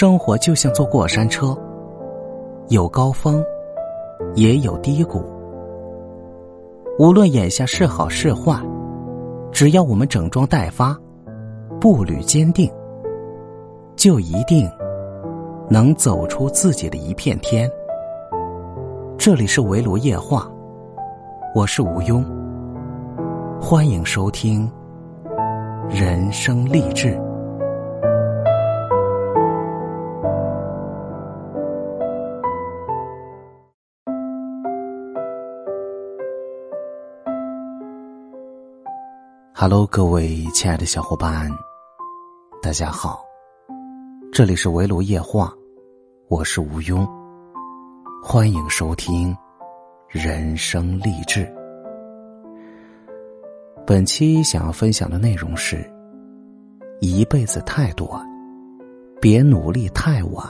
生活就像坐过山车，有高峰，也有低谷。无论眼下是好是坏，只要我们整装待发，步履坚定，就一定能走出自己的一片天。这里是围炉夜话，我是吴庸，欢迎收听人生励志。Hello，各位亲爱的小伙伴，大家好，这里是围炉夜话，我是吴庸，欢迎收听人生励志。本期想要分享的内容是：一辈子太短，别努力太晚。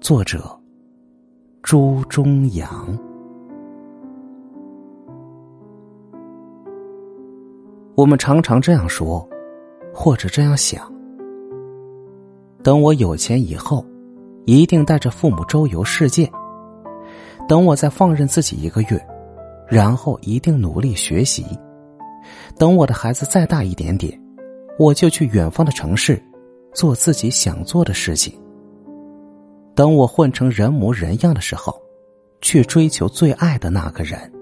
作者：朱中阳。我们常常这样说，或者这样想：等我有钱以后，一定带着父母周游世界；等我再放任自己一个月，然后一定努力学习；等我的孩子再大一点点，我就去远方的城市，做自己想做的事情；等我混成人模人样的时候，去追求最爱的那个人。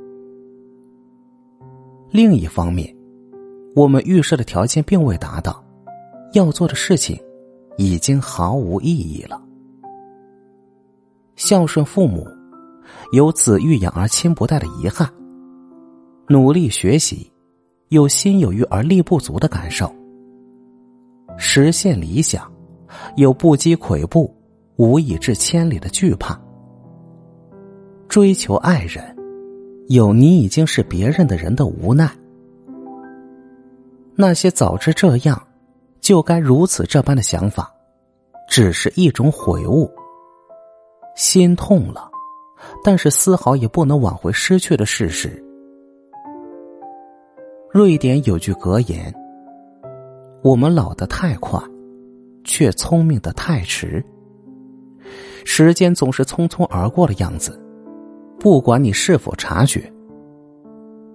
另一方面，我们预设的条件并未达到，要做的事情已经毫无意义了。孝顺父母，有子欲养而亲不待的遗憾；努力学习，有心有余而力不足的感受；实现理想，有不积跬步无以至千里的惧怕；追求爱人，有你已经是别人的人的无奈。那些早知这样，就该如此这般的想法，只是一种悔悟。心痛了，但是丝毫也不能挽回失去的事实。瑞典有句格言：“我们老得太快，却聪明的太迟。”时间总是匆匆而过的样子，不管你是否察觉。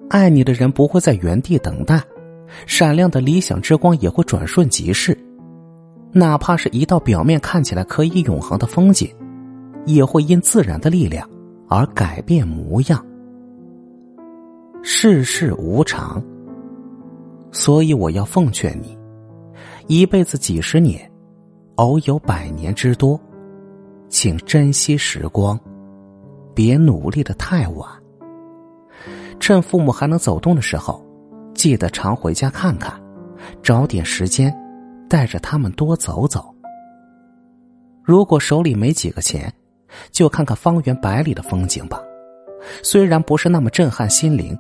爱你的人不会在原地等待。闪亮的理想之光也会转瞬即逝，哪怕是一道表面看起来可以永恒的风景，也会因自然的力量而改变模样。世事无常，所以我要奉劝你：一辈子几十年，偶有百年之多，请珍惜时光，别努力的太晚。趁父母还能走动的时候。记得常回家看看，找点时间，带着他们多走走。如果手里没几个钱，就看看方圆百里的风景吧。虽然不是那么震撼心灵，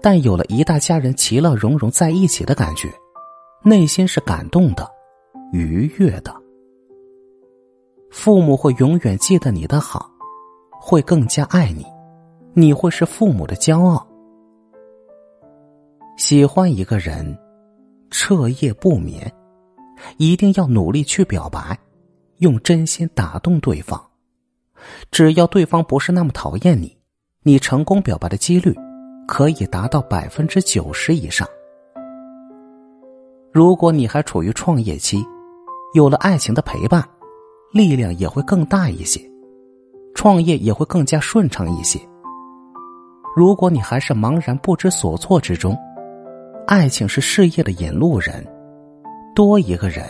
但有了一大家人其乐融融在一起的感觉，内心是感动的，愉悦的。父母会永远记得你的好，会更加爱你，你会是父母的骄傲。喜欢一个人，彻夜不眠，一定要努力去表白，用真心打动对方。只要对方不是那么讨厌你，你成功表白的几率可以达到百分之九十以上。如果你还处于创业期，有了爱情的陪伴，力量也会更大一些，创业也会更加顺畅一些。如果你还是茫然不知所措之中，爱情是事业的引路人，多一个人，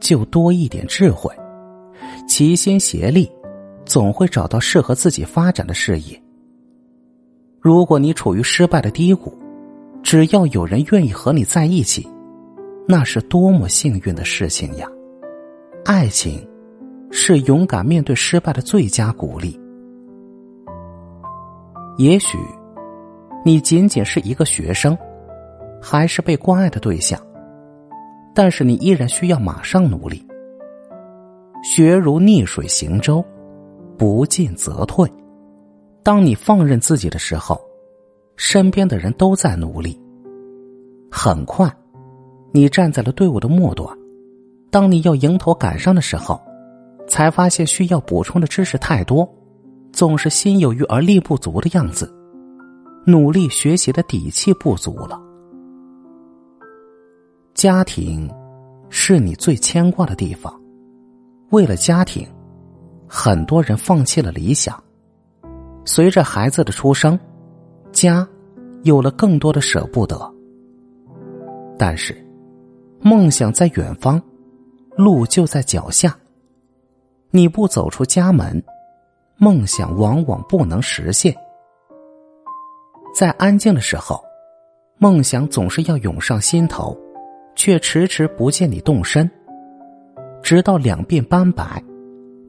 就多一点智慧，齐心协力，总会找到适合自己发展的事业。如果你处于失败的低谷，只要有人愿意和你在一起，那是多么幸运的事情呀！爱情，是勇敢面对失败的最佳鼓励。也许，你仅仅是一个学生。还是被关爱的对象，但是你依然需要马上努力。学如逆水行舟，不进则退。当你放任自己的时候，身边的人都在努力。很快，你站在了队伍的末端；当你要迎头赶上的时候，才发现需要补充的知识太多，总是心有余而力不足的样子，努力学习的底气不足了。家庭是你最牵挂的地方，为了家庭，很多人放弃了理想。随着孩子的出生，家有了更多的舍不得。但是，梦想在远方，路就在脚下。你不走出家门，梦想往往不能实现。在安静的时候，梦想总是要涌上心头，却迟迟不见你动身。直到两鬓斑白，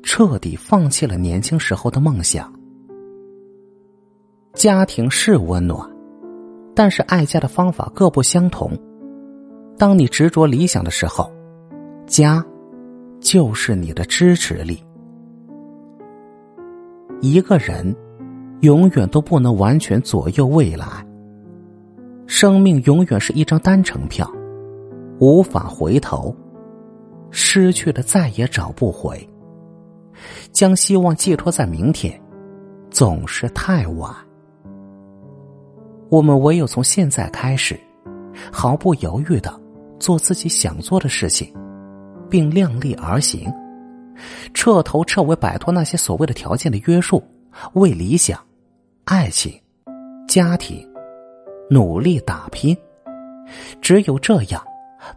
彻底放弃了年轻时候的梦想。家庭是温暖，但是爱家的方法各不相同。当你执着理想的时候，家就是你的支持力。一个人永远都不能完全左右未来。生命永远是一张单程票，无法回头，失去的再也找不回。将希望寄托在明天，总是太晚。我们唯有从现在开始，毫不犹豫的做自己想做的事情，并量力而行，彻头彻尾摆脱那些所谓的条件的约束，为理想、爱情、家庭努力打拼。只有这样，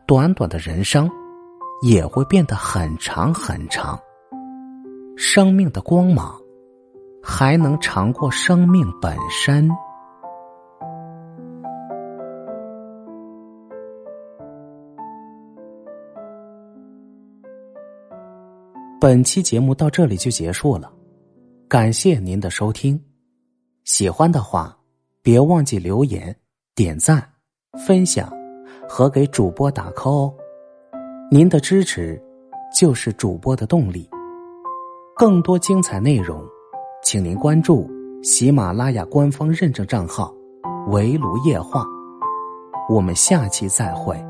短短的人生也会变得很长很长。生命的光芒还能长过生命本身。本期节目到这里就结束了，感谢您的收听。喜欢的话，别忘记留言、点赞、分享和给主播打 call 哦。您的支持就是主播的动力。更多精彩内容，请您关注喜马拉雅官方认证账号“围炉夜话”。我们下期再会。